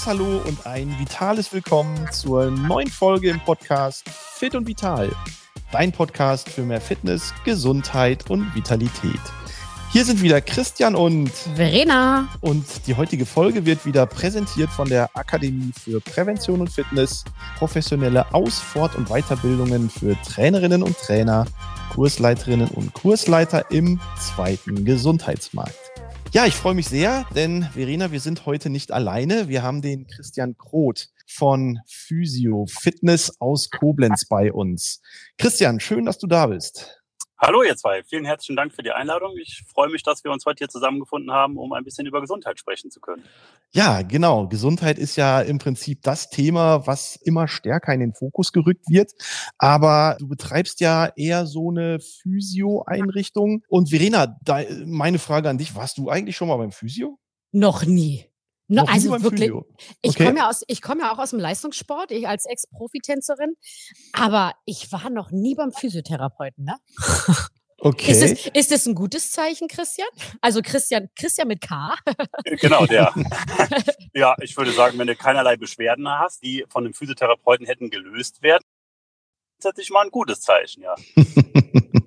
großes Hallo und ein vitales Willkommen zur neuen Folge im Podcast Fit und Vital. Dein Podcast für mehr Fitness, Gesundheit und Vitalität. Hier sind wieder Christian und Verena. Und die heutige Folge wird wieder präsentiert von der Akademie für Prävention und Fitness, professionelle Aus-, Fort- und Weiterbildungen für Trainerinnen und Trainer, Kursleiterinnen und Kursleiter im zweiten Gesundheitsmarkt. Ja, ich freue mich sehr, denn Verena, wir sind heute nicht alleine. Wir haben den Christian Kroth von Physio Fitness aus Koblenz bei uns. Christian, schön, dass du da bist. Hallo ihr zwei, vielen herzlichen Dank für die Einladung. Ich freue mich, dass wir uns heute hier zusammengefunden haben, um ein bisschen über Gesundheit sprechen zu können. Ja, genau. Gesundheit ist ja im Prinzip das Thema, was immer stärker in den Fokus gerückt wird. Aber du betreibst ja eher so eine Physio-Einrichtung. Und Verena, da, meine Frage an dich, warst du eigentlich schon mal beim Physio? Noch nie. No, also wirklich, Physio. ich Okay. komme ja aus, ich komme ja auch aus dem Leistungssport, ich als Ex-Profitänzerin, aber ich war noch nie beim Physiotherapeuten, ne? Okay. Ist, es, ist es ein gutes Zeichen, Christian? Also Christian, Christian mit K. Genau, der. ja, ich würde sagen, wenn du keinerlei Beschwerden hast, die von dem Physiotherapeuten hätten gelöst werden, ist das sich mal ein gutes Zeichen, ja.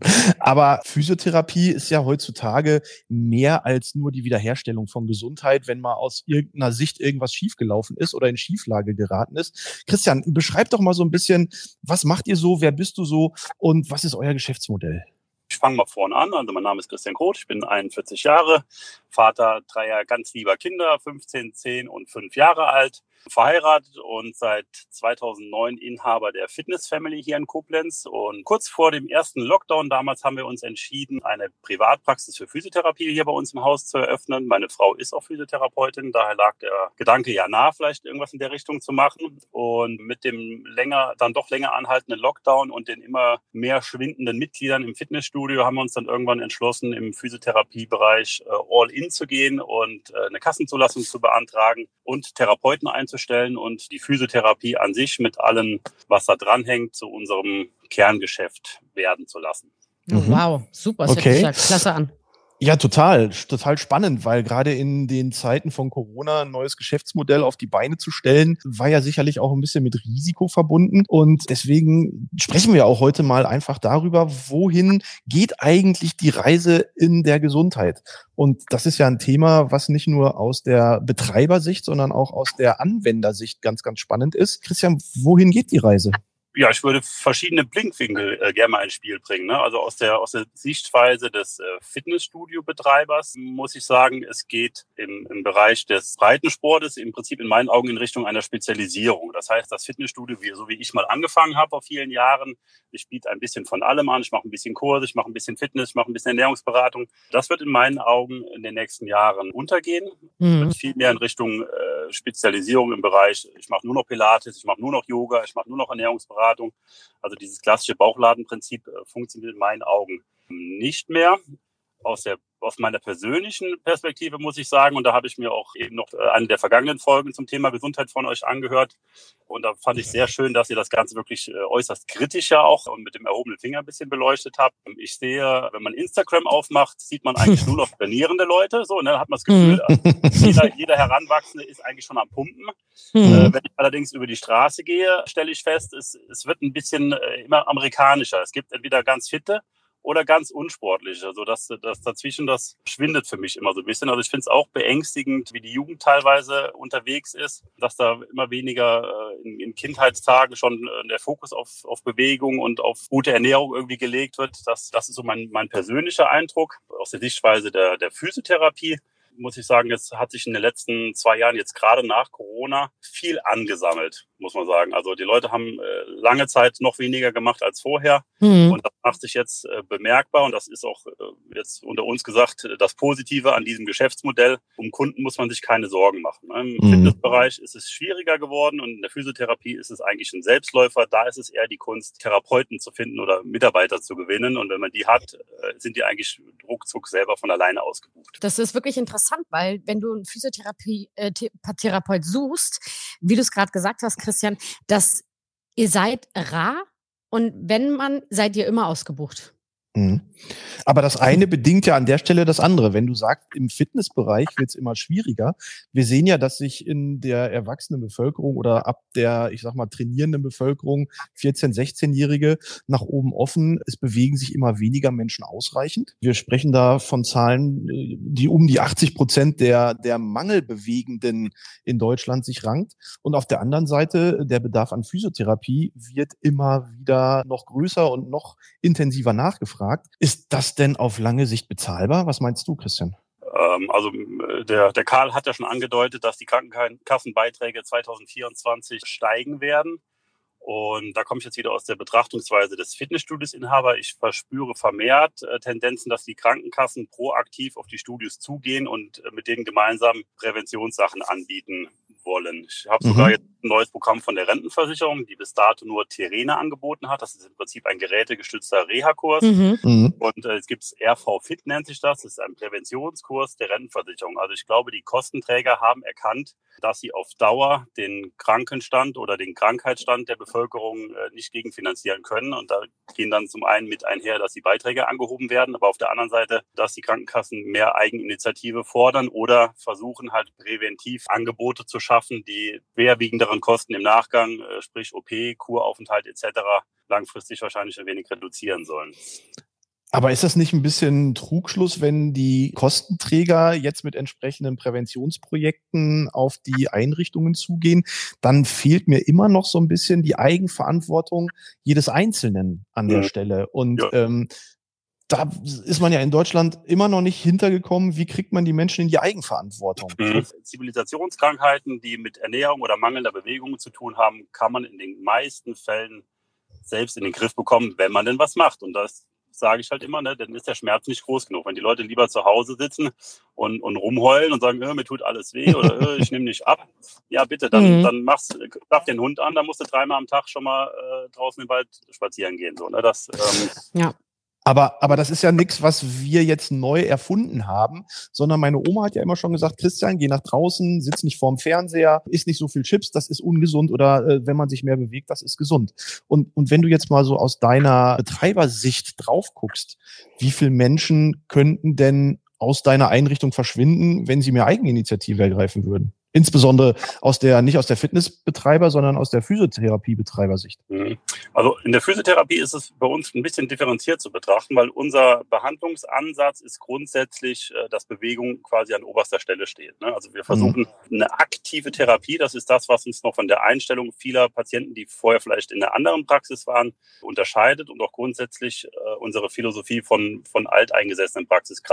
Aber Physiotherapie ist ja heutzutage mehr als nur die Wiederherstellung von Gesundheit, wenn mal aus irgendeiner Sicht irgendwas schiefgelaufen ist oder in Schieflage geraten ist. Christian, beschreib doch mal so ein bisschen, was macht ihr so, wer bist du so und was ist euer Geschäftsmodell? Ich fange mal vorne an. Also mein Name ist Christian Groth, ich bin 41 Jahre, Vater dreier ganz lieber Kinder, 15, 10 und 5 Jahre alt, verheiratet und seit 2009 Inhaber der Fitness Family hier in Koblenz. Und kurz vor dem ersten Lockdown damals haben wir uns entschieden, eine Privatpraxis für Physiotherapie hier bei uns im Haus zu eröffnen. Meine Frau ist auch Physiotherapeutin, daher lag der Gedanke ja nah, vielleicht irgendwas in der Richtung zu machen. Und mit dem länger, dann doch länger anhaltenden Lockdown und den immer mehr schwindenden Mitgliedern im Fitnessstudio haben wir uns dann irgendwann entschlossen, im Physiotherapiebereich äh, all in zu gehen und äh, eine Kassenzulassung zu beantragen und Therapeuten einzustellen und die Physiotherapie an sich mit allem, was da dranhängt, zu unserem Kerngeschäft werden zu lassen. Mhm. Wow, super, das hört Okay. sich ja klasse an. Ja, total, total spannend, weil gerade in den Zeiten von Corona ein neues Geschäftsmodell auf die Beine zu stellen, war ja sicherlich auch ein bisschen mit Risiko verbunden. Und deswegen sprechen wir auch heute mal einfach darüber, wohin geht eigentlich die Reise in der Gesundheit? Und das ist ja ein Thema, was nicht nur aus der Betreibersicht, sondern auch aus der Anwendersicht ganz, ganz spannend ist. Christian, wohin geht die Reise? Ja, ich würde verschiedene Blinkwinkel äh, gerne mal ins Spiel bringen. Ne? Also aus der, aus der Sichtweise des äh, Fitnessstudio-Betreibers muss ich sagen, es geht im, im Bereich des Breitensportes im Prinzip in meinen Augen in Richtung einer Spezialisierung. Das heißt, das Fitnessstudio, wie, so wie ich mal angefangen habe vor vielen Jahren, ich biete ein bisschen von allem an, ich mache ein bisschen Kurse, ich mache ein bisschen Fitness, ich mache ein bisschen Ernährungsberatung. Das wird in meinen Augen in den nächsten Jahren untergehen Mhm. viel mehr in Richtung äh, Spezialisierung im Bereich, ich mache nur noch Pilates, ich mache nur noch Yoga, ich mache nur noch Ernährungsberatung. Also dieses klassische Bauchladenprinzip äh, funktioniert in meinen Augen nicht mehr. Aus, der, aus meiner persönlichen Perspektive muss ich sagen, und da habe ich mir auch eben noch äh, eine der vergangenen Folgen zum Thema Gesundheit von euch angehört. Und da fand ich sehr schön, dass ihr das Ganze wirklich äh, äußerst kritisch ja auch und mit dem erhobenen Finger ein bisschen beleuchtet habt. Ich sehe, wenn man Instagram aufmacht, sieht man eigentlich nur noch trainierende Leute. So, ne, hat man das Gefühl, jeder, jeder Heranwachsende ist eigentlich schon am Pumpen. Mhm. Äh, wenn ich allerdings über die Straße gehe, stelle ich fest, es, es wird ein bisschen immer amerikanischer. Es gibt entweder ganz fitte oder ganz unsportliche. Also das, das dazwischen, das schwindet für mich immer so ein bisschen. Also ich finde es auch beängstigend, wie die Jugend teilweise unterwegs ist, dass da immer weniger äh, in, in Kindheitstagen schon äh, der Fokus auf, auf Bewegung und auf gute Ernährung irgendwie gelegt wird. Das, das ist so mein, mein persönlicher Eindruck aus der Sichtweise der, der Physiotherapie muss ich sagen, es hat sich in den letzten zwei Jahren jetzt gerade nach Corona viel angesammelt, muss man sagen. Also die Leute haben äh, lange Zeit noch weniger gemacht als vorher Mhm. und das macht sich jetzt äh, bemerkbar und das ist auch äh, jetzt unter uns gesagt das Positive an diesem Geschäftsmodell. Um Kunden muss man sich keine Sorgen machen. ne? Im Mhm. Fitnessbereich ist es schwieriger geworden und in der Physiotherapie ist es eigentlich ein Selbstläufer. Da ist es eher die Kunst, Therapeuten zu finden oder Mitarbeiter zu gewinnen und wenn man die hat, sind die eigentlich ruckzuck selber von alleine ausgebucht. Das ist wirklich interessant, weil wenn du einen Physiotherapeut suchst, wie du es gerade gesagt hast, Christian, dass ihr seid rar und wenn man, seid ihr immer ausgebucht. Mhm. Aber das eine bedingt ja an der Stelle das andere. Wenn du sagst, im Fitnessbereich wird es immer schwieriger. Wir sehen ja, dass sich in der erwachsenen Bevölkerung oder ab der, ich sag mal, trainierenden Bevölkerung, 14-, 16-Jährige nach oben offen, es bewegen sich immer weniger Menschen ausreichend. Wir sprechen da von Zahlen, die um die 80 Prozent der, der Mangelbewegenden in Deutschland sich rankt. Und auf der anderen Seite, der Bedarf an Physiotherapie wird immer wieder noch größer und noch intensiver nachgefragt gefragt. Ist das denn auf lange Sicht bezahlbar? Was meinst du, Christian? Ähm, also der, der Karl hat ja schon angedeutet, dass die Krankenkassenbeiträge 2024 steigen werden. Und da komme ich jetzt wieder aus der Betrachtungsweise des Fitnessstudios-Inhaber. Ich verspüre vermehrt äh, Tendenzen, dass die Krankenkassen proaktiv auf die Studios zugehen und äh, mit denen gemeinsam Präventionssachen anbieten wollen. Ich habe mhm. sogar jetzt ein neues Programm von der Rentenversicherung, die bis dato nur Terene angeboten hat. Das ist im Prinzip ein gerätegestützter Reha-Kurs. Mhm. mhm. Und äh, es gibt RV Fit, nennt sich das. Das ist ein Präventionskurs der Rentenversicherung. Also ich glaube, die Kostenträger haben erkannt, dass sie auf Dauer den Krankenstand oder den Krankheitsstand der Bevölkerung äh, nicht gegenfinanzieren können. Und da gehen dann zum einen mit einher, dass die Beiträge angehoben werden, aber auf der anderen Seite, dass die Krankenkassen mehr Eigeninitiative fordern oder versuchen halt präventiv Angebote zu schaffen, die schwerwiegenderen Kosten im Nachgang, äh, sprich OP, Kuraufenthalt etc., langfristig wahrscheinlich ein wenig reduzieren sollen. Aber ist das nicht ein bisschen Trugschluss, wenn die Kostenträger jetzt mit entsprechenden Präventionsprojekten auf die Einrichtungen zugehen? Dann fehlt mir immer noch so ein bisschen die Eigenverantwortung jedes Einzelnen an der ja. Stelle. Und ja. ähm, da ist man ja in Deutschland immer noch nicht hintergekommen, wie kriegt man die Menschen in die Eigenverantwortung? Mhm. Zivilisationskrankheiten, die mit Ernährung oder mangelnder Bewegung zu tun haben, kann man in den meisten Fällen selbst in den Griff bekommen, wenn man denn was macht. Und das sage ich halt immer, ne, dann ist der Schmerz nicht groß genug. Wenn die Leute lieber zu Hause sitzen und, und rumheulen und sagen, äh, mir tut alles weh oder äh, ich nehme nicht ab, ja bitte, dann, mhm. dann machst, klapp den Hund an, dann musst du dreimal am Tag schon mal äh, draußen im Wald spazieren gehen. So, ne? das, ähm, ja. Aber, aber das ist ja nichts, was wir jetzt neu erfunden haben, sondern meine Oma hat ja immer schon gesagt, Christian, geh nach draußen, sitz nicht vorm Fernseher, isst nicht so viel Chips, das ist ungesund oder äh, wenn man sich mehr bewegt, das ist gesund. Und, und wenn du jetzt mal so aus deiner Betreibersicht drauf guckst, wie viele Menschen könnten denn aus deiner Einrichtung verschwinden, wenn sie mehr Eigeninitiative ergreifen würden? Insbesondere aus der, nicht aus der Fitnessbetreiber, sondern aus der Physiotherapiebetreibersicht. Mhm. Also in der Physiotherapie ist es bei uns ein bisschen differenziert zu betrachten, weil unser Behandlungsansatz ist grundsätzlich, äh, dass Bewegung quasi an oberster Stelle steht. Ne? Also wir versuchen mhm. eine aktive Therapie, das ist das, was uns noch von der Einstellung vieler Patienten, die vorher vielleicht in einer anderen Praxis waren, unterscheidet und auch grundsätzlich äh, unsere Philosophie von, von alteingesessenen Praxis,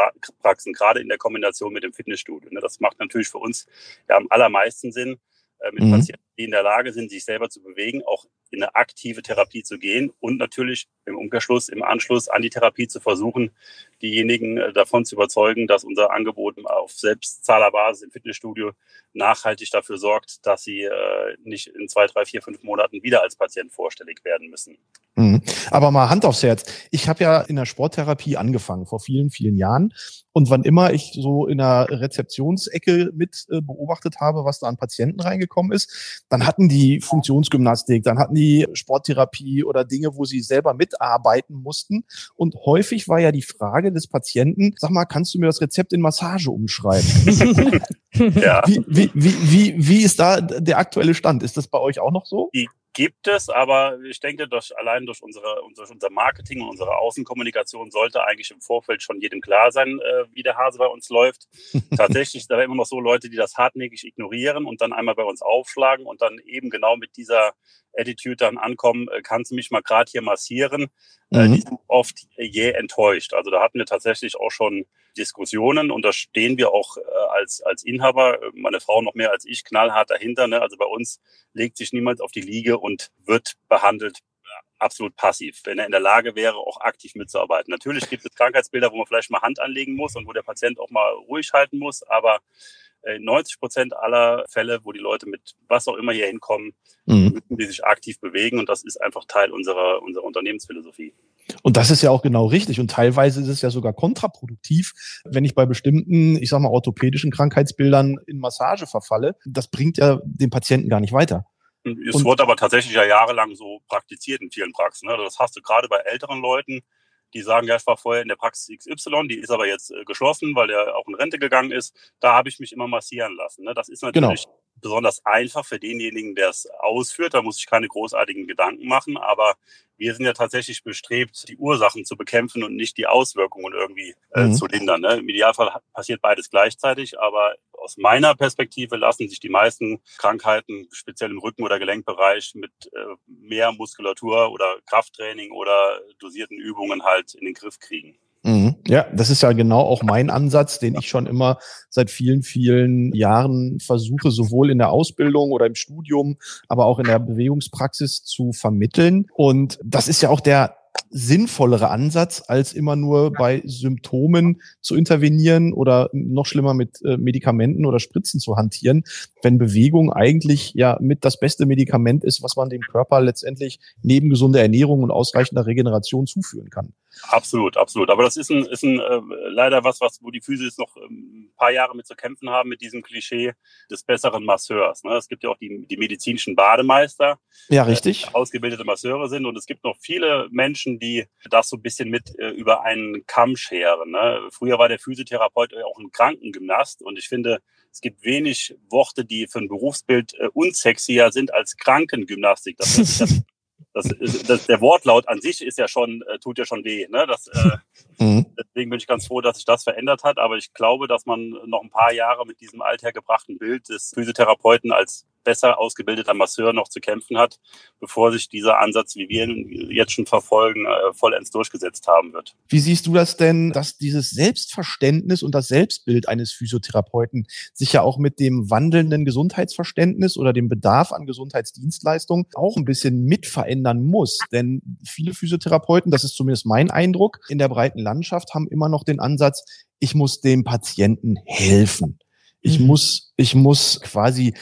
Praxen, gerade in der Kombination mit dem Fitnessstudio. Ne? Das macht natürlich für uns ja allermeisten Sinn, äh, mit mhm. Patienten, die in der Lage sind, sich selber zu bewegen, auch in eine aktive Therapie zu gehen und natürlich im Umkehrschluss, im Anschluss an die Therapie zu versuchen, diejenigen äh, davon zu überzeugen, dass unser Angebot auf Selbstzahlerbasis im Fitnessstudio nachhaltig dafür sorgt, dass sie äh, nicht in zwei, drei, vier, fünf Monaten wieder als Patient vorstellig werden müssen. Mhm. Aber mal Hand aufs Herz. Ich habe ja in der Sporttherapie angefangen vor vielen, vielen Jahren. Und wann immer ich so in der Rezeptionsecke mit äh, beobachtet habe, was da an Patienten reingekommen ist, dann hatten die Funktionsgymnastik, dann hatten die Sporttherapie oder Dinge, wo sie selber mitarbeiten mussten. Und häufig war ja die Frage des Patienten, sag mal, kannst du mir das Rezept in Massage umschreiben? ja. wie, wie, wie, wie, wie ist da der aktuelle Stand? Ist das bei euch auch noch so? Gibt es, aber ich denke, durch, allein durch unsere, durch unser Marketing und unsere Außenkommunikation sollte eigentlich im Vorfeld schon jedem klar sein, äh, wie der Hase bei uns läuft. Tatsächlich, da immer noch so Leute, die das hartnäckig ignorieren und dann einmal bei uns aufschlagen und dann eben genau mit dieser Attitude dann ankommen, äh, kannst du mich mal gerade hier massieren. Äh, mhm. Die sind oft je enttäuscht. Also da hatten wir tatsächlich auch schon Diskussionen und da stehen wir auch äh, als, als Inhaber, äh, meine Frau noch mehr als ich, knallhart dahinter. Ne? Also bei uns legt sich niemand auf die Liege und wird behandelt absolut passiv, wenn er in der Lage wäre, auch aktiv mitzuarbeiten. Natürlich gibt es Krankheitsbilder, wo man vielleicht mal Hand anlegen muss und wo der Patient auch mal ruhig halten muss, aber 90 äh, Prozent aller Fälle, wo die Leute mit was auch immer hier hinkommen, mhm. müssen die sich aktiv bewegen und das ist einfach Teil unserer, unserer Unternehmensphilosophie. Und das ist ja auch genau richtig. Und teilweise ist es ja sogar kontraproduktiv, wenn ich bei bestimmten, ich sag mal, orthopädischen Krankheitsbildern in Massage verfalle. Das bringt ja den Patienten gar nicht weiter. Es und wurde aber tatsächlich ja jahrelang so praktiziert in vielen Praxen. Ne? Das hast du gerade bei älteren Leuten, die sagen, ja, ich war vorher in der Praxis XY, die ist aber jetzt äh, geschlossen, weil er auch in Rente gegangen ist. Da habe ich mich immer massieren lassen. Ne? Das ist genau. natürlich genau. Besonders einfach für denjenigen, der es ausführt. Da muss ich keine großartigen Gedanken machen. Aber wir sind ja tatsächlich bestrebt, die Ursachen zu bekämpfen und nicht die Auswirkungen irgendwie äh, mhm. zu lindern. Ne? Im Idealfall passiert beides gleichzeitig, aber aus meiner Perspektive lassen sich die meisten Krankheiten, speziell im Rücken- oder Gelenkbereich, mit äh, mehr Muskulatur oder Krafttraining oder dosierten Übungen halt in den Griff kriegen. Mhm. Ja, das ist ja genau auch mein Ansatz, den ich schon immer seit vielen, vielen Jahren versuche, sowohl in der Ausbildung oder im Studium, aber auch in der Bewegungspraxis zu vermitteln. Und das ist ja auch der sinnvollere Ansatz, als immer nur bei Symptomen zu intervenieren oder noch schlimmer mit äh, Medikamenten oder Spritzen zu hantieren, wenn Bewegung eigentlich ja mit das beste Medikament ist, was man dem Körper letztendlich neben gesunder Ernährung und ausreichender Regeneration zuführen kann. Absolut, absolut. Aber das ist ein, ist ein äh, leider was, was, wo die Physis noch ähm, ein paar Jahre mit zu kämpfen haben, mit diesem Klischee des besseren Masseurs. Ne? Es gibt ja auch die, die medizinischen Bademeister, ja, richtig. Äh, ausgebildete Masseure sind. Und es gibt noch viele Menschen, die das so ein bisschen mit äh, über einen Kamm scheren. Ne? Früher war der Physiotherapeut auch ein Krankengymnast. Und ich finde, es gibt wenig Worte, die für ein Berufsbild äh, unsexier sind als Krankengymnastik. Das ist das, das, der Wortlaut an sich ist ja schon, äh, tut ja schon weh. Ne? Das, äh, mhm. Deswegen bin ich ganz froh, dass sich das verändert hat. Aber ich glaube, dass man noch ein paar Jahre mit diesem althergebrachten Bild des Physiotherapeuten als besser ausgebildeter Masseur noch zu kämpfen hat, bevor sich dieser Ansatz, wie wir ihn jetzt schon verfolgen, äh, vollends durchgesetzt haben wird. Wie siehst du das denn, dass dieses Selbstverständnis und das Selbstbild eines Physiotherapeuten sich ja auch mit dem wandelnden Gesundheitsverständnis oder dem Bedarf an Gesundheitsdienstleistungen auch ein bisschen mit verändern muss? Denn viele Physiotherapeuten, das ist zumindest mein Eindruck, in der breiten Landschaft haben immer noch den Ansatz, ich muss dem Patienten helfen. Ich mhm. muss, ich muss quasi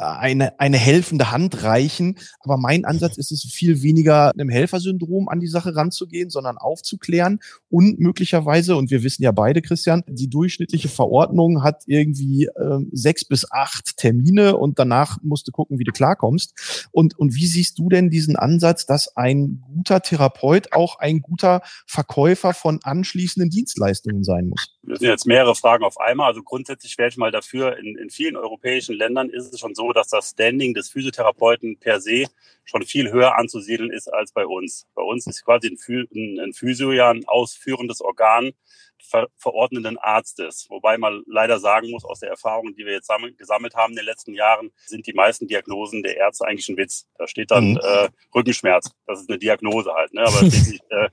eine, eine helfende Hand reichen. Aber mein Ansatz ist es viel weniger einem Helfersyndrom an die Sache ranzugehen, sondern aufzuklären und möglicherweise, und wir wissen ja beide, Christian, die durchschnittliche Verordnung hat irgendwie äh, sechs bis acht Termine und danach musst du gucken, wie du klarkommst. Und, und wie siehst du denn diesen Ansatz, dass ein guter Therapeut auch ein guter Verkäufer von anschließenden Dienstleistungen sein muss? Das sind jetzt mehrere Fragen auf einmal. Also grundsätzlich wäre ich mal dafür, in, in vielen europäischen Ländern ist es schon so, dass das Standing des Physiotherapeuten per se schon viel höher anzusiedeln ist als bei uns. Bei uns ist quasi ein, ein Physio ja ein ausführendes Organ ver verordnenden Arztes. Wobei man leider sagen muss, aus der Erfahrung, die wir jetzt gesammelt haben in den letzten Jahren, sind die meisten Diagnosen der Ärzte eigentlich ein Witz. Da steht dann mhm. äh, Rückenschmerz. Das ist eine Diagnose halt. Ne? Aber steht nicht, äh,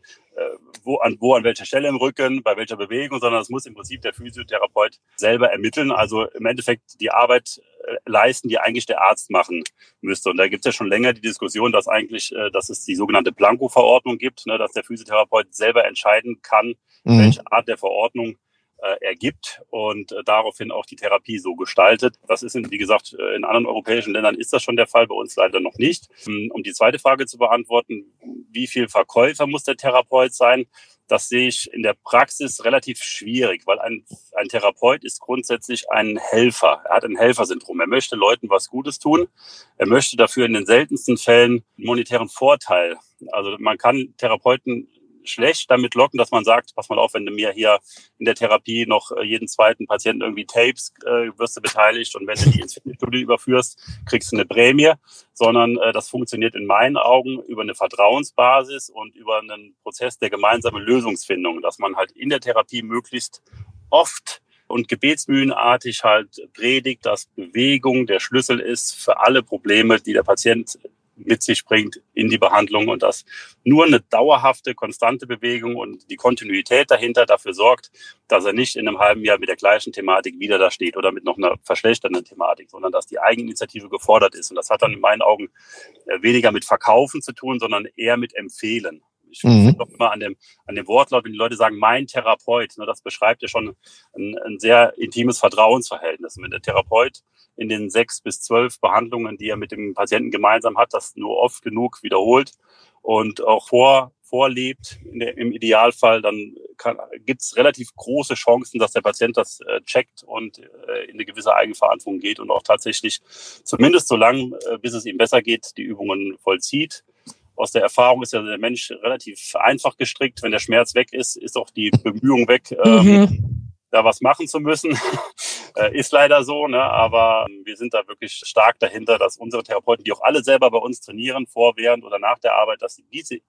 wo an, wo an welcher Stelle im Rücken, bei welcher Bewegung, sondern das muss im Prinzip der Physiotherapeut selber ermitteln. Also im Endeffekt die Arbeit äh, leisten, die eigentlich der Arzt machen müsste. Und da gibt es ja schon länger die Diskussion, dass eigentlich, äh, dass es die sogenannte Blanko-Verordnung gibt, ne, dass der Physiotherapeut selber entscheiden kann, mhm. welche Art der Verordnung äh, ergibt und äh, daraufhin auch die Therapie so gestaltet. Das ist, in, wie gesagt, äh, in anderen europäischen Ländern ist das schon der Fall, bei uns leider noch nicht. Ähm, um die zweite Frage zu beantworten, wie viel Verkäufer muss der Therapeut sein? Das sehe ich in der Praxis relativ schwierig, weil ein, ein Therapeut ist grundsätzlich ein Helfer. Er hat ein Helfersyndrom. Er möchte Leuten was Gutes tun. Er möchte dafür in den seltensten Fällen monetären Vorteil. Also man kann Therapeuten schlecht damit locken, dass man sagt, pass mal auf, wenn du mir hier in der Therapie noch äh, jeden zweiten Patienten irgendwie Tapes, äh, wirst du beteiligt und wenn du die ins Fitnessstudio überführst, kriegst du eine Prämie, sondern äh, das funktioniert in meinen Augen über eine Vertrauensbasis und über einen Prozess der gemeinsamen Lösungsfindung, dass man halt in der Therapie möglichst oft und gebetsmühlenartig halt predigt, dass Bewegung der Schlüssel ist für alle Probleme, die der Patient mit sich bringt in die Behandlung und dass nur eine dauerhafte, konstante Bewegung und die Kontinuität dahinter dafür sorgt, dass er nicht in einem halben Jahr mit der gleichen Thematik wieder da steht oder mit noch einer verschlechternden Thematik, sondern dass die Eigeninitiative gefordert ist. Und das hat dann in meinen Augen äh, weniger mit Verkaufen zu tun, sondern eher mit Empfehlen. Ich mhm. doch immer an dem, an dem Wortlaut, wenn die Leute sagen, mein Therapeut, ne, das beschreibt ja schon ein, ein sehr intimes Vertrauensverhältnis. Und wenn der Therapeut in den sechs bis zwölf Behandlungen, die er mit dem Patienten gemeinsam hat, das nur oft genug wiederholt und auch vor, vorlebt, der, im Idealfall, dann gibt es relativ große Chancen, dass der Patient das äh, checkt und äh, in eine gewisse Eigenverantwortung geht und auch tatsächlich zumindest so lange, äh, bis es ihm besser geht, die Übungen vollzieht aus der Erfahrung ist ja der Mensch relativ einfach gestrickt. Wenn der Schmerz weg ist, ist auch die Bemühung weg, ähm, mhm. da was machen zu müssen. äh, ist leider so, ne? aber wir sind da wirklich stark dahinter, dass unsere Therapeuten, die auch alle selber bei uns trainieren, vor, während oder nach der Arbeit, dass sie diese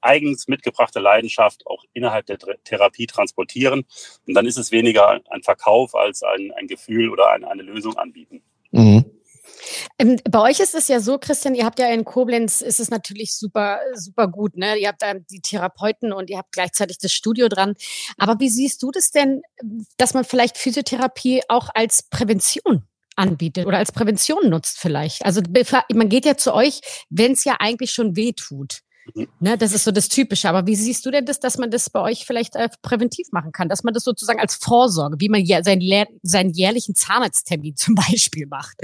eigens mitgebrachte Leidenschaft auch innerhalb der Therapie transportieren. Und dann ist es weniger ein Verkauf als ein, ein Gefühl oder ein, eine Lösung anbieten. Mhm. Ähm, bei euch ist es ja so, Christian, ihr habt ja in Koblenz, ist es natürlich super, super gut, ne? Ihr habt da die Therapeuten und ihr habt gleichzeitig das Studio dran. Aber wie siehst du das denn, dass man vielleicht Physiotherapie auch als Prävention anbietet oder als Prävention nutzt vielleicht? Also man geht ja zu euch, wenn es ja eigentlich schon weh tut. Mhm. Ne, das ist so das Typische. Aber wie siehst du denn das, dass man das bei euch vielleicht äh, präventiv machen kann? Dass man das sozusagen als Vorsorge, wie man ja seinen, seinen jährlichen Zahnarzttermin zum Beispiel macht.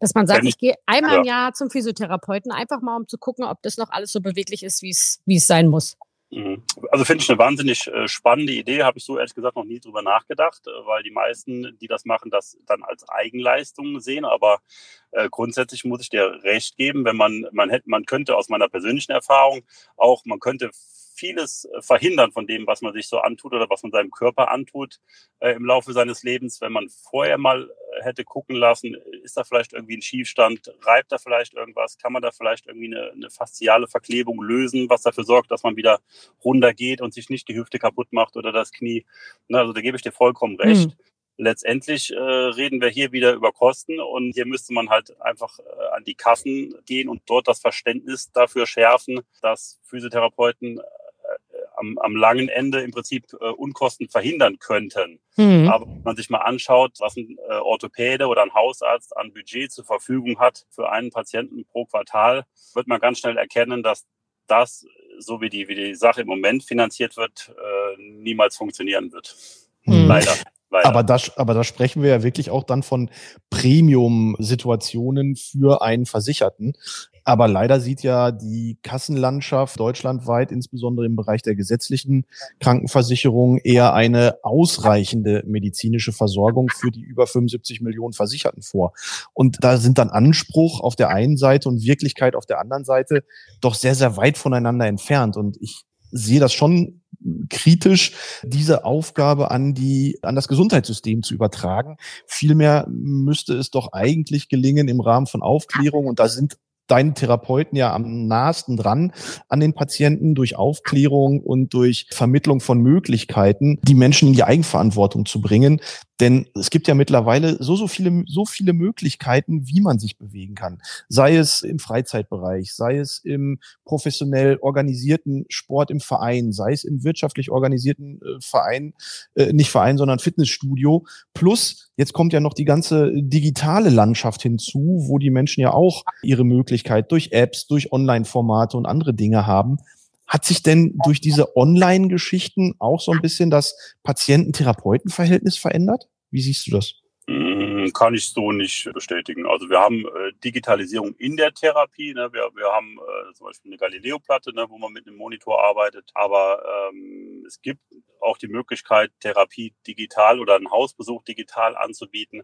Dass man sagt, ich gehe einmal ja. im Jahr zum Physiotherapeuten, einfach mal um zu gucken, ob das noch alles so beweglich ist, wie es, wie es sein muss. Mhm. Also finde ich eine wahnsinnig äh, spannende Idee, habe ich so ehrlich gesagt noch nie drüber nachgedacht, äh, weil die meisten, die das machen, das dann als Eigenleistung sehen. Aber äh, grundsätzlich muss ich dir recht geben, wenn man, man hätte, man könnte aus meiner persönlichen Erfahrung auch, man könnte vieles äh, verhindern von dem, was man sich so antut oder was man seinem Körper antut äh, im Laufe seines Lebens, wenn man vorher mal äh, hätte gucken lassen, ist da vielleicht irgendwie ein Schiefstand, reibt da vielleicht irgendwas, kann man da vielleicht irgendwie eine, eine fasziale Verklebung lösen, was dafür sorgt, dass man wieder runtergeht und sich nicht die Hüfte kaputt macht oder das Knie. Na, also da gebe ich dir vollkommen recht. Mhm letztendlich äh, reden wir hier wieder über Kosten und hier müsste man halt einfach äh, an die Kassen gehen und dort das Verständnis dafür schärfen, dass Physiotherapeuten am, am langen Ende im Prinzip äh, Unkosten verhindern könnten. Mhm. Aber wenn man sich mal anschaut, was ein äh, Orthopäde oder ein Hausarzt an Budget zur Verfügung hat für einen Patienten pro Quartal, wird man ganz schnell erkennen, dass das, so wie die, wie die Sache im Moment finanziert wird, äh, niemals funktionieren wird. Mhm. Leider. Leider. Aber da, aber da sprechen wir ja wirklich auch dann von Premium-Situationen für einen Versicherten. Aber leider sieht ja die Kassenlandschaft deutschlandweit, insbesondere im Bereich der gesetzlichen Krankenversicherung, eher eine ausreichende medizinische Versorgung für die über 75 Millionen Versicherten vor. Und da sind dann Anspruch auf der einen Seite und Wirklichkeit auf der anderen Seite doch sehr, sehr weit voneinander entfernt. Und ich sehe das schon kritisch, diese Aufgabe an die, an das Gesundheitssystem zu übertragen. Vielmehr müsste es doch eigentlich gelingen im Rahmen von Aufklärung und da sind deine Therapeuten ja am nahesten dran an den Patienten durch Aufklärung und durch Vermittlung von Möglichkeiten, die Menschen in die Eigenverantwortung zu bringen. Denn es gibt ja mittlerweile so, so viele, so viele Möglichkeiten, wie man sich bewegen kann. Sei es im Freizeitbereich, sei es im professionell organisierten Sport im Verein, sei es im wirtschaftlich organisierten äh, Verein, äh, nicht Verein, sondern Fitnessstudio. Plus, jetzt kommt ja noch die ganze digitale Landschaft hinzu, wo die Menschen ja auch ihre Möglichkeit durch Apps, durch Online-Formate und andere Dinge haben. Hat sich denn durch diese Online-Geschichten auch so ein bisschen das Patienten-Therapeuten-Verhältnis verändert? Wie siehst du das? Mm, kann ich so nicht bestätigen. Also wir haben äh, Digitalisierung in der Therapie. Ne? Wir, wir haben äh, zum Beispiel eine Galileo-Platte, ne, wo man mit einem Monitor arbeitet. Aber ähm, es gibt auch die Möglichkeit, Therapie digital oder einen Hausbesuch digital anzubieten.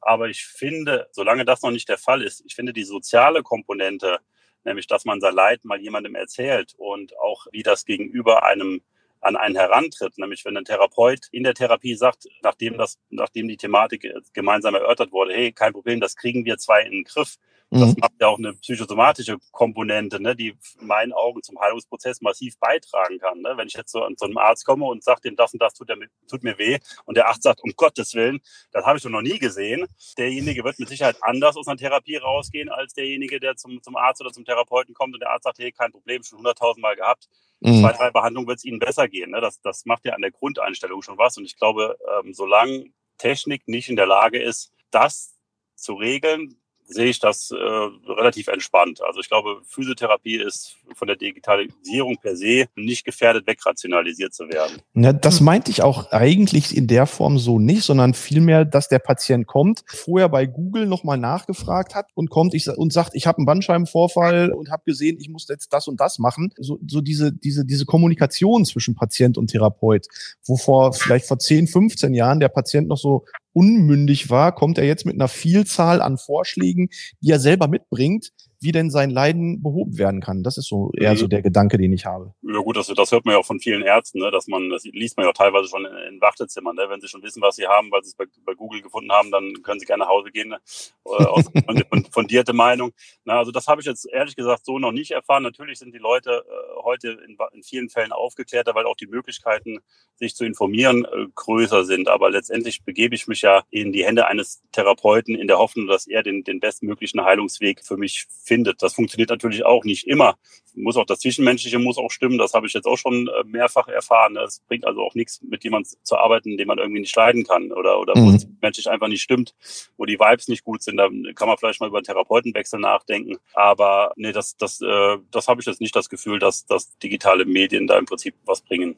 Aber ich finde, solange das noch nicht der Fall ist, ich finde die soziale Komponente nämlich dass man sein Leid mal jemandem erzählt und auch wie das gegenüber einem an einen herantritt, nämlich wenn ein Therapeut in der Therapie sagt, nachdem das, nachdem die Thematik gemeinsam erörtert wurde, hey, kein Problem, das kriegen wir zwei in den Griff. Das mhm. macht ja auch eine psychosomatische Komponente, ne, die in meinen Augen zum Heilungsprozess massiv beitragen kann. Ne? Wenn ich jetzt so an so einem Arzt komme und sage dem, das und das tut, der, tut mir weh und der Arzt sagt, um Gottes Willen, das habe ich doch noch nie gesehen. Derjenige wird mit Sicherheit anders aus einer Therapie rausgehen, als derjenige, der zum, zum Arzt oder zum Therapeuten kommt und der Arzt sagt, hey, kein Problem, schon hunderttausend Mal gehabt. Mhm. Zwei, drei Behandlungen wird es Ihnen besser gehen. Ne? Das, das macht ja an der Grundeinstellung schon was. Und ich glaube, ähm, solange Technik nicht in der Lage ist, das zu regeln, sehe ich das äh, relativ entspannt. Also ich glaube, Physiotherapie ist von der Digitalisierung per se nicht gefährdet, wegrationalisiert zu werden. Ja, das meinte ich auch eigentlich in der Form so nicht, sondern vielmehr, dass der Patient kommt, vorher bei Google nochmal nachgefragt hat und kommt ich, und sagt, ich habe einen Bandscheibenvorfall und habe gesehen, ich muss jetzt das und das machen. So, so diese, diese, diese Kommunikation zwischen Patient und Therapeut, wo vor vielleicht vor 10, 15 Jahren der Patient noch so unmündig war, kommt er jetzt mit einer Vielzahl an Vorschlägen, die er selber mitbringt, wie denn sein Leiden behoben werden kann. Das ist so eher mhm. so der Gedanke, den ich habe. Ja gut, das, das hört man ja auch von vielen Ärzten, ne, dass man, das liest man ja auch teilweise schon in, in Wartezimmern, ne? wenn sie schon wissen, was sie haben, weil sie es bei, bei Google gefunden haben, dann können sie gerne nach Hause gehen, ne? äh, aus fundierte Meinung. Na, also das habe ich jetzt ehrlich gesagt so noch nicht erfahren. Natürlich sind die Leute äh, heute in, in vielen Fällen aufgeklärter, weil auch die Möglichkeiten, sich zu informieren, äh, größer sind. Aber letztendlich begebe ich mich ja in die Hände eines Therapeuten in der Hoffnung, dass er den, den bestmöglichen Heilungsweg für mich findet. Das funktioniert natürlich auch nicht immer. Muss auch das Zwischenmenschliche muss auch stimmen. Das habe ich jetzt auch schon äh, mehrfach erfahren. Es bringt also auch nichts, mit jemandem zu arbeiten, den man irgendwie nicht leiden kann oder, oder mhm. wo es menschlich einfach nicht stimmt, wo die Vibes nicht gut sind. Da kann man vielleicht mal über einen Therapeutenwechsel nachdenken. Aber nee, das, das, äh, das habe ich jetzt nicht das Gefühl, dass, dass digitale Medien da im Prinzip was bringen.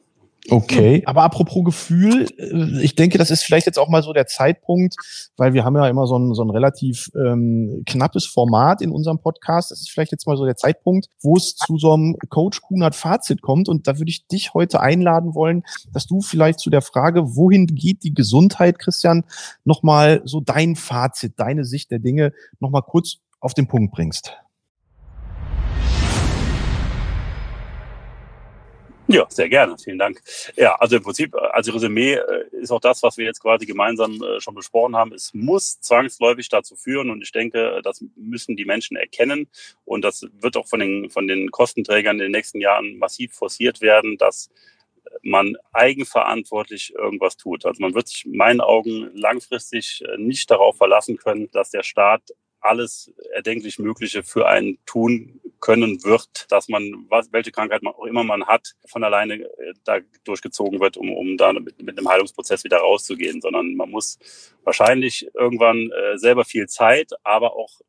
Okay, aber apropos Gefühl, äh, ich denke, das ist vielleicht jetzt auch mal so der Zeitpunkt, weil wir haben ja immer so ein, so ein relativ ähm, knappes Format in unserem Podcast. Das ist vielleicht jetzt mal so der Zeitpunkt, wo es zu so einem Coach Kunert Fazit kommt. Und da würde ich dich heute einladen wollen, dass du vielleicht zu der Frage, wohin geht die Gesundheit, Christian, nochmal so dein Fazit, deine Sicht der Dinge nochmal kurz auf den Punkt bringst. Ja, sehr gerne. Vielen Dank. Ja, also im Prinzip, also Resümee äh, ist auch das, was wir jetzt quasi gemeinsam äh, schon besprochen haben. Es muss zwangsläufig dazu führen und ich denke, das müssen die Menschen erkennen und das wird auch von den, von den Kostenträgern in den nächsten Jahren massiv forciert werden, dass man eigenverantwortlich irgendwas tut. Also man wird sich in meinen Augen langfristig äh, nicht darauf verlassen können, dass der Staat alles erdenklich Mögliche für einen tun können wird, dass man, was, welche Krankheit man auch immer man hat, von alleine äh, da durchgezogen wird, um, um da mit, mit einem Heilungsprozess wieder rauszugehen, sondern man muss wahrscheinlich irgendwann äh, selber viel Zeit, aber auch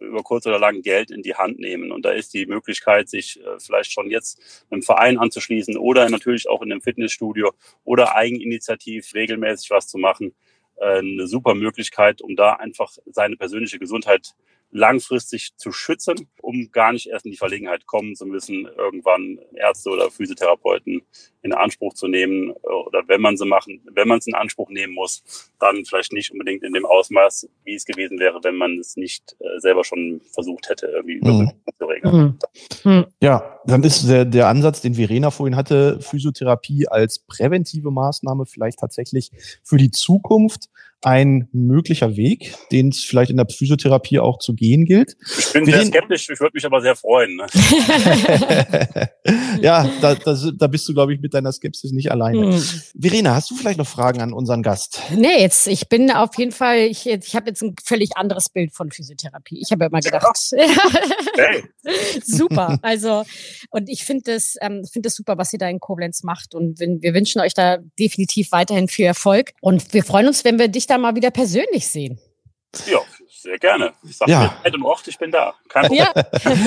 über kurz oder lang Geld in die Hand nehmen. Und da ist die Möglichkeit, sich äh, vielleicht schon jetzt einem Verein anzuschließen oder natürlich auch in einem Fitnessstudio oder eigeninitiativ regelmäßig was zu machen, eine super Möglichkeit, um da einfach seine persönliche Gesundheit langfristig zu schützen, um gar nicht erst in die Verlegenheit kommen zu müssen, irgendwann Ärzte oder Physiotherapeuten in Anspruch zu nehmen oder wenn man sie machen, wenn man es in Anspruch nehmen muss, dann vielleicht nicht unbedingt in dem Ausmaß, wie es gewesen wäre, wenn man es nicht äh, selber schon versucht hätte, irgendwie mhm. zu regeln. Mhm. mhm. Ja, dann ist der, der Ansatz, den Verena vorhin hatte, Physiotherapie als präventive Maßnahme vielleicht tatsächlich für die Zukunft ein möglicher Weg, den es vielleicht in der Physiotherapie auch zu gehen gilt. Ich bin sehr skeptisch, ich würde mich aber sehr freuen. Ne? ja, da, da, da bist du, glaube ich, mit deiner Skepsis nicht alleine. Hm. Verena, hast du vielleicht noch Fragen an unseren Gast? Nee, jetzt, ich bin auf jeden Fall, ich, ich habe jetzt ein völlig anderes Bild von Physiotherapie. Ich habe ja immer gedacht, hey. super. Also, und ich finde das, ähm, finde das super, was ihr da in Koblenz macht. Und wenn, wir wünschen euch da definitiv weiterhin viel Erfolg. Und wir freuen uns, wenn wir dich da mal wieder persönlich sehen. Ja, sehr gerne. Ich sage ja. Zeit und Ort, ich bin da. Kein Problem. Ja.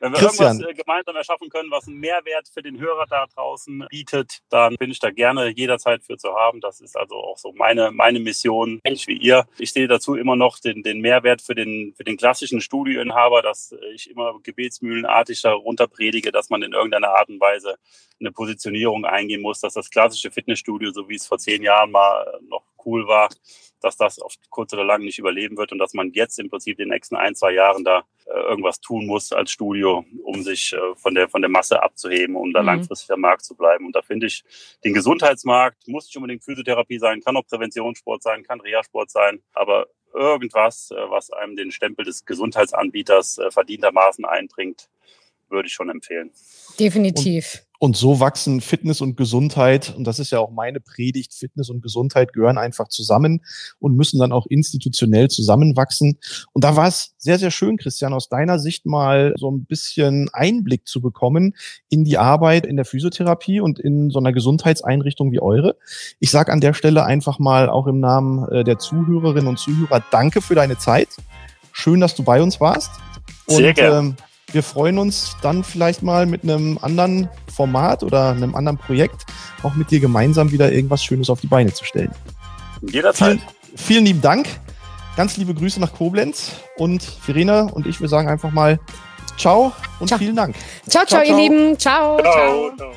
Wenn wir Christian. irgendwas äh, gemeinsam erschaffen können, was einen Mehrwert für den Hörer da draußen bietet, dann bin ich da gerne jederzeit für zu haben. Das ist also auch so meine, meine Mission, ähnlich wie ihr. Ich sehe dazu immer noch den, den Mehrwert für den, für den klassischen Studioinhaber, dass ich immer gebetsmühlenartig darunter predige, dass man in irgendeiner Art und Weise eine Positionierung eingehen muss, dass das klassische Fitnessstudio, so wie es vor zehn Jahren mal noch cool war, dass das auf kurz oder lang nicht überleben wird und dass man jetzt im Prinzip den nächsten ein, zwei Jahren da äh, irgendwas tun muss als Studio, um sich äh, von der, von der Masse abzuheben, um da mhm. langfristig am Markt zu bleiben. Und da finde ich den Gesundheitsmarkt, muss nicht unbedingt Physiotherapie sein, kann auch Präventionssport sein, kann Reha-Sport sein, aber irgendwas, äh, was einem den Stempel des Gesundheitsanbieters verdientermaßen einbringt, würde ich schon empfehlen. Definitiv. Und so wachsen Fitness und Gesundheit, und das ist ja auch meine Predigt, Fitness und Gesundheit gehören einfach zusammen und müssen dann auch institutionell zusammenwachsen. Und da war es sehr, sehr schön, Christian, aus deiner Sicht mal so ein bisschen Einblick zu bekommen in die Arbeit in der Physiotherapie und in so einer Gesundheitseinrichtung wie eure. Ich sage an der Stelle einfach mal auch im Namen äh, der Zuhörerinnen und Zuhörer, danke für deine Zeit. Schön, dass du bei uns warst. Sehr gerne. Ähm, wir freuen uns dann vielleicht mal mit einem anderen Format oder einem anderen Projekt auch mit dir gemeinsam wieder irgendwas Schönes auf die Beine zu stellen. Jederzeit. Vielen, vielen lieben Dank. Ganz liebe Grüße nach Koblenz und Verena und ich, wir sagen einfach mal Ciao und ciao. vielen Dank. Ciao, ciao, ciao, ihr Lieben. ciao. ciao. ciao.